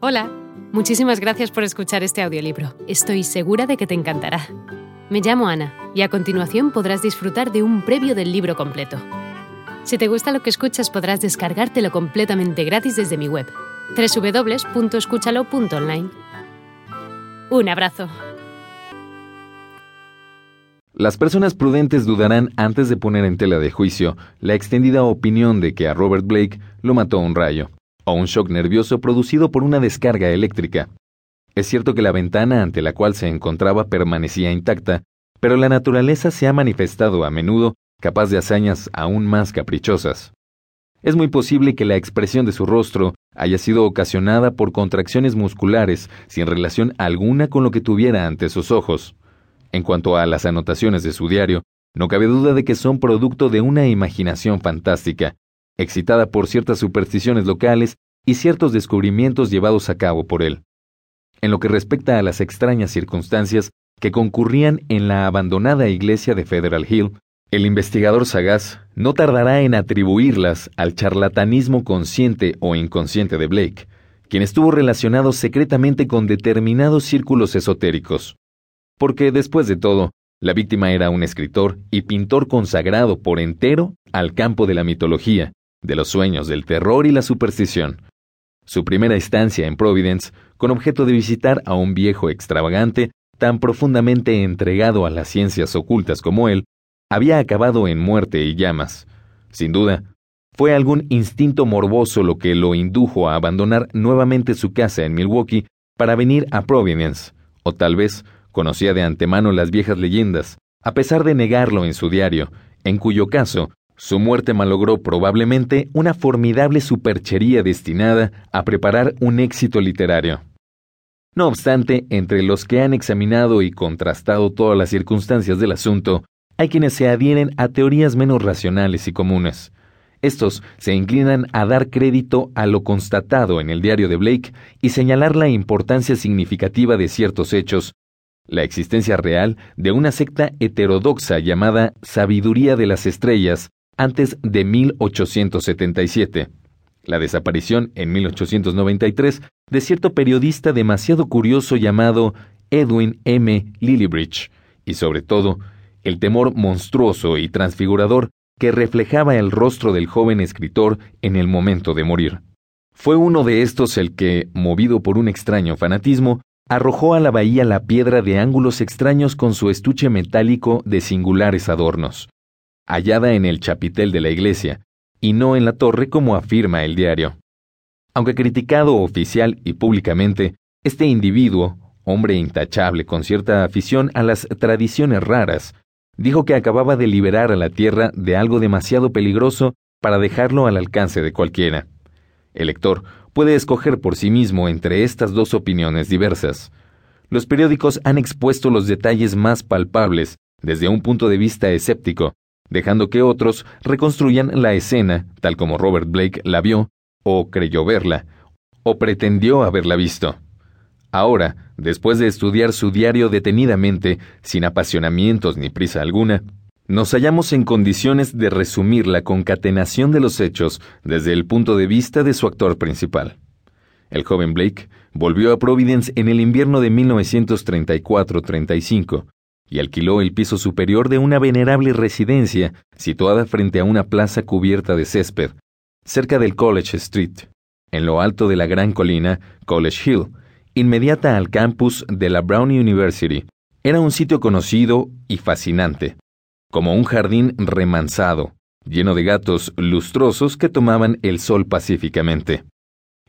Hola, muchísimas gracias por escuchar este audiolibro. Estoy segura de que te encantará. Me llamo Ana y a continuación podrás disfrutar de un previo del libro completo. Si te gusta lo que escuchas podrás descargártelo completamente gratis desde mi web, www.escúchalo.online. Un abrazo. Las personas prudentes dudarán antes de poner en tela de juicio la extendida opinión de que a Robert Blake lo mató un rayo o un shock nervioso producido por una descarga eléctrica. Es cierto que la ventana ante la cual se encontraba permanecía intacta, pero la naturaleza se ha manifestado a menudo capaz de hazañas aún más caprichosas. Es muy posible que la expresión de su rostro haya sido ocasionada por contracciones musculares sin relación alguna con lo que tuviera ante sus ojos. En cuanto a las anotaciones de su diario, no cabe duda de que son producto de una imaginación fantástica, excitada por ciertas supersticiones locales y ciertos descubrimientos llevados a cabo por él. En lo que respecta a las extrañas circunstancias que concurrían en la abandonada iglesia de Federal Hill, el investigador sagaz no tardará en atribuirlas al charlatanismo consciente o inconsciente de Blake, quien estuvo relacionado secretamente con determinados círculos esotéricos. Porque, después de todo, la víctima era un escritor y pintor consagrado por entero al campo de la mitología, de los sueños, del terror y la superstición. Su primera estancia en Providence, con objeto de visitar a un viejo extravagante tan profundamente entregado a las ciencias ocultas como él, había acabado en muerte y llamas. Sin duda, fue algún instinto morboso lo que lo indujo a abandonar nuevamente su casa en Milwaukee para venir a Providence, o tal vez conocía de antemano las viejas leyendas, a pesar de negarlo en su diario, en cuyo caso su muerte malogró probablemente una formidable superchería destinada a preparar un éxito literario. No obstante, entre los que han examinado y contrastado todas las circunstancias del asunto, hay quienes se adhieren a teorías menos racionales y comunes. Estos se inclinan a dar crédito a lo constatado en el diario de Blake y señalar la importancia significativa de ciertos hechos, la existencia real de una secta heterodoxa llamada Sabiduría de las Estrellas, antes de 1877. La desaparición en 1893 de cierto periodista demasiado curioso llamado Edwin M. Lillibridge, y sobre todo, el temor monstruoso y transfigurador que reflejaba el rostro del joven escritor en el momento de morir. Fue uno de estos el que, movido por un extraño fanatismo, arrojó a la bahía la piedra de ángulos extraños con su estuche metálico de singulares adornos hallada en el chapitel de la iglesia, y no en la torre como afirma el diario. Aunque criticado oficial y públicamente, este individuo, hombre intachable con cierta afición a las tradiciones raras, dijo que acababa de liberar a la Tierra de algo demasiado peligroso para dejarlo al alcance de cualquiera. El lector puede escoger por sí mismo entre estas dos opiniones diversas. Los periódicos han expuesto los detalles más palpables desde un punto de vista escéptico, dejando que otros reconstruyan la escena tal como Robert Blake la vio, o creyó verla, o pretendió haberla visto. Ahora, después de estudiar su diario detenidamente, sin apasionamientos ni prisa alguna, nos hallamos en condiciones de resumir la concatenación de los hechos desde el punto de vista de su actor principal. El joven Blake volvió a Providence en el invierno de 1934-35, y alquiló el piso superior de una venerable residencia situada frente a una plaza cubierta de césped, cerca del College Street, en lo alto de la gran colina College Hill, inmediata al campus de la Brown University. Era un sitio conocido y fascinante, como un jardín remansado, lleno de gatos lustrosos que tomaban el sol pacíficamente.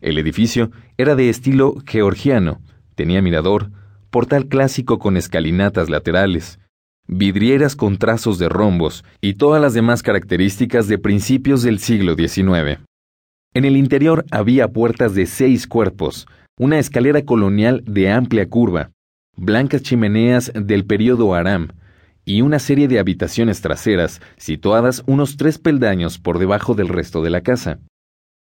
El edificio era de estilo georgiano, tenía mirador, portal clásico con escalinatas laterales, vidrieras con trazos de rombos y todas las demás características de principios del siglo XIX. En el interior había puertas de seis cuerpos, una escalera colonial de amplia curva, blancas chimeneas del período Aram, y una serie de habitaciones traseras situadas unos tres peldaños por debajo del resto de la casa.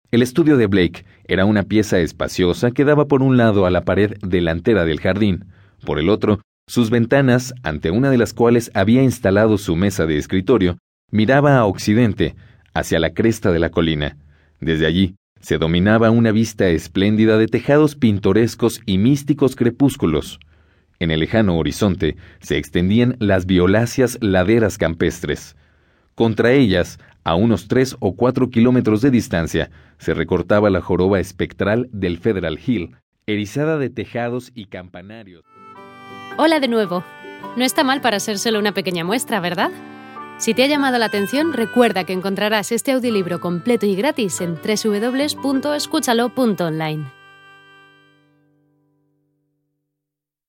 El estudio de Blake era una pieza espaciosa que daba por un lado a la pared delantera del jardín, por el otro, sus ventanas, ante una de las cuales había instalado su mesa de escritorio, miraba a occidente, hacia la cresta de la colina. Desde allí, Se dominaba una vista espléndida de tejados pintorescos y místicos crepúsculos. En el lejano horizonte se extendían las violáceas laderas campestres. Contra ellas, a unos tres o cuatro kilómetros de distancia, se recortaba la joroba espectral del Federal Hill, erizada de tejados y campanarios. Hola de nuevo. No está mal para ser solo una pequeña muestra, ¿verdad? Si te ha llamado la atención, recuerda que encontrarás este audiolibro completo y gratis en www.escúchalo.online.